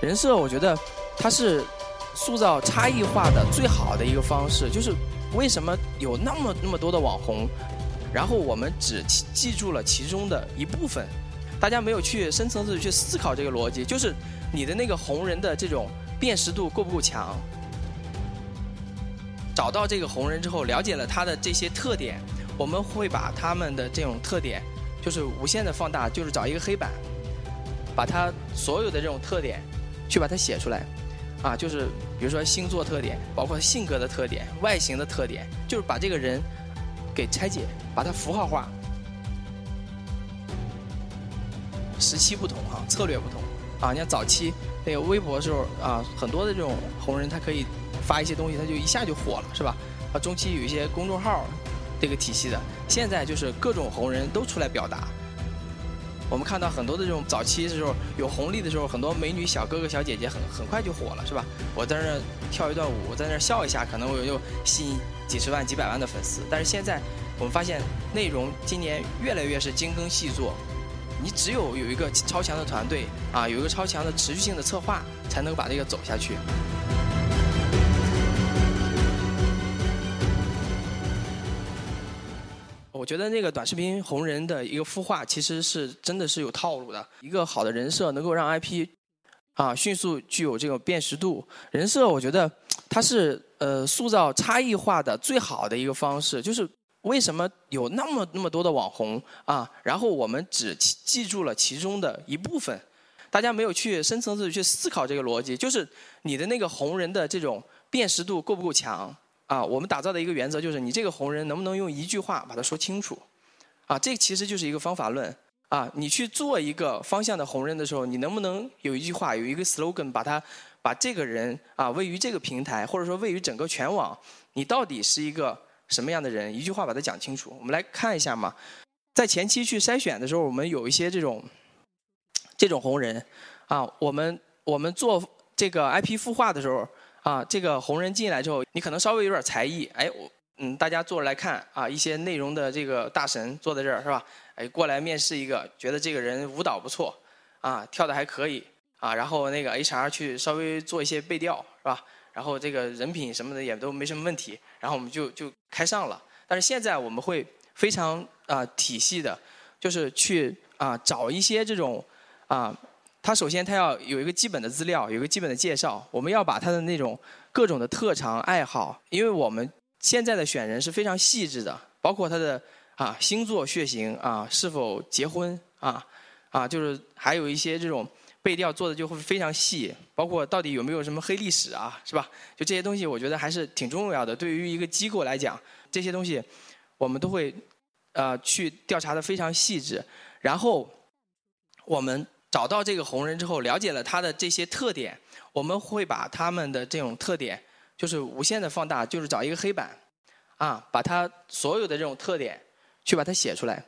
人设，我觉得它是塑造差异化的最好的一个方式。就是为什么有那么那么多的网红，然后我们只记住了其中的一部分，大家没有去深层次去思考这个逻辑。就是你的那个红人的这种辨识度够不够强？找到这个红人之后，了解了他的这些特点，我们会把他们的这种特点就是无限的放大，就是找一个黑板，把他所有的这种特点。去把它写出来，啊，就是比如说星座特点，包括性格的特点、外形的特点，就是把这个人给拆解，把它符号化。时期不同哈，策略不同啊。你看早期那个微博的时候啊，很多的这种红人他可以发一些东西，他就一下就火了，是吧？啊，中期有一些公众号这个体系的，现在就是各种红人都出来表达。我们看到很多的这种早期的时候有红利的时候，很多美女小哥哥小姐姐很很快就火了，是吧？我在那跳一段舞，在那笑一下，可能我就吸引几十万、几百万的粉丝。但是现在我们发现，内容今年越来越是精耕细作，你只有有一个超强的团队啊，有一个超强的持续性的策划，才能把这个走下去。我觉得那个短视频红人的一个孵化，其实是真的是有套路的。一个好的人设能够让 IP 啊迅速具有这个辨识度。人设我觉得它是呃塑造差异化的最好的一个方式。就是为什么有那么那么多的网红啊，然后我们只记住了其中的一部分，大家没有去深层次去思考这个逻辑。就是你的那个红人的这种辨识度够不够强？啊，我们打造的一个原则就是，你这个红人能不能用一句话把它说清楚？啊，这其实就是一个方法论。啊，你去做一个方向的红人的时候，你能不能有一句话，有一个 slogan，把它把这个人啊位于这个平台，或者说位于整个全网，你到底是一个什么样的人？一句话把它讲清楚。我们来看一下嘛，在前期去筛选的时候，我们有一些这种这种红人啊，我们我们做这个 IP 孵化的时候。啊，这个红人进来之后，你可能稍微有点才艺，哎，我嗯，大家坐着来看啊，一些内容的这个大神坐在这儿是吧？哎，过来面试一个，觉得这个人舞蹈不错，啊，跳的还可以，啊，然后那个 HR 去稍微做一些背调是吧？然后这个人品什么的也都没什么问题，然后我们就就开上了。但是现在我们会非常啊体系的，就是去啊找一些这种啊。他首先他要有一个基本的资料，有一个基本的介绍。我们要把他的那种各种的特长爱好，因为我们现在的选人是非常细致的，包括他的啊星座血型啊是否结婚啊啊就是还有一些这种背调做的就会非常细，包括到底有没有什么黑历史啊是吧？就这些东西我觉得还是挺重要的。对于一个机构来讲，这些东西我们都会呃去调查的非常细致，然后我们。找到这个红人之后，了解了他的这些特点，我们会把他们的这种特点就是无限的放大，就是找一个黑板，啊，把他所有的这种特点去把它写出来，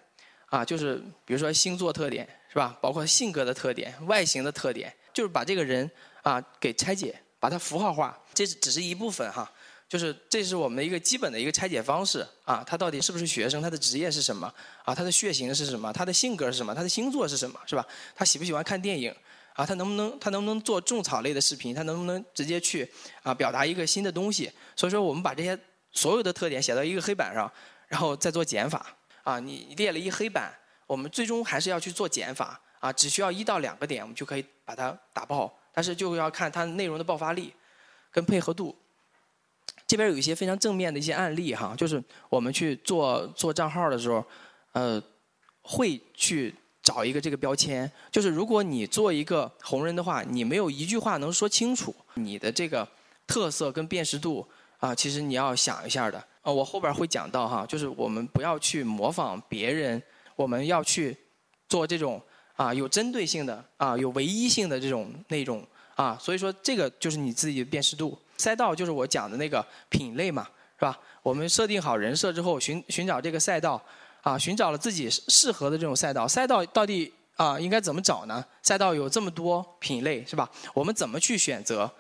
啊，就是比如说星座特点是吧？包括性格的特点、外形的特点，就是把这个人啊给拆解，把它符号化，这只是一部分哈。就是这是我们的一个基本的一个拆解方式啊，他到底是不是学生？他的职业是什么？啊，他的血型是什么？他的性格是什么？他的星座是什么？是吧？他喜不喜欢看电影？啊，他能不能他能不能做种草类的视频？他能不能直接去啊表达一个新的东西？所以说，我们把这些所有的特点写到一个黑板上，然后再做减法。啊，你列了一黑板，我们最终还是要去做减法。啊，只需要一到两个点，我们就可以把它打爆。但是就要看它内容的爆发力跟配合度。这边有一些非常正面的一些案例哈，就是我们去做做账号的时候，呃，会去找一个这个标签，就是如果你做一个红人的话，你没有一句话能说清楚你的这个特色跟辨识度啊，其实你要想一下的。呃，我后边会讲到哈，就是我们不要去模仿别人，我们要去做这种啊有针对性的啊有唯一性的这种那种啊，所以说这个就是你自己的辨识度。赛道就是我讲的那个品类嘛，是吧？我们设定好人设之后，寻寻找这个赛道，啊，寻找了自己适合的这种赛道。赛道到底啊应该怎么找呢？赛道有这么多品类，是吧？我们怎么去选择？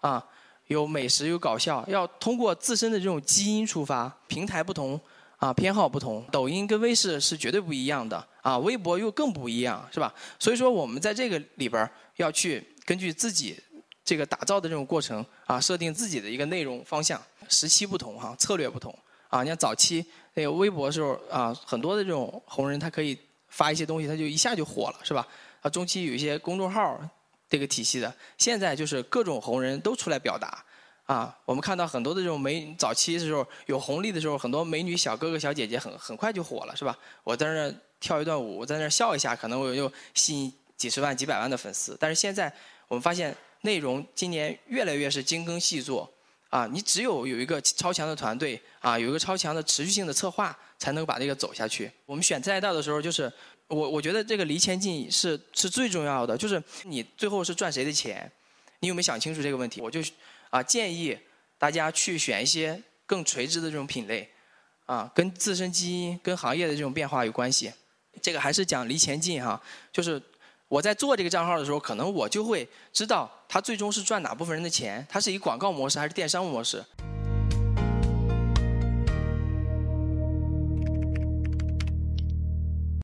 啊，有美食，有搞笑，要通过自身的这种基因出发。平台不同，啊，偏好不同。抖音跟微视是绝对不一样的，啊，微博又更不一样，是吧？所以说我们在这个里边要去。根据自己这个打造的这种过程啊，设定自己的一个内容方向。时期不同哈，策略不同啊。你像早期那个微博的时候啊，很多的这种红人他可以发一些东西，他就一下就火了，是吧？啊，中期有一些公众号这个体系的，现在就是各种红人都出来表达。啊，我们看到很多的这种美，早期的时候有红利的时候，很多美女小哥哥小姐姐很很快就火了，是吧？我在那跳一段舞，在那笑一下，可能我就吸引几十万、几百万的粉丝。但是现在我们发现，内容今年越来越是精耕细作，啊，你只有有一个超强的团队，啊，有一个超强的持续性的策划，才能把这个走下去。我们选赛道的时候，就是我我觉得这个离钱进是是最重要的，就是你最后是赚谁的钱，你有没有想清楚这个问题？我就。啊，建议大家去选一些更垂直的这种品类，啊，跟自身基因、跟行业的这种变化有关系。这个还是讲离钱近哈，就是我在做这个账号的时候，可能我就会知道它最终是赚哪部分人的钱，它是以广告模式还是电商模式。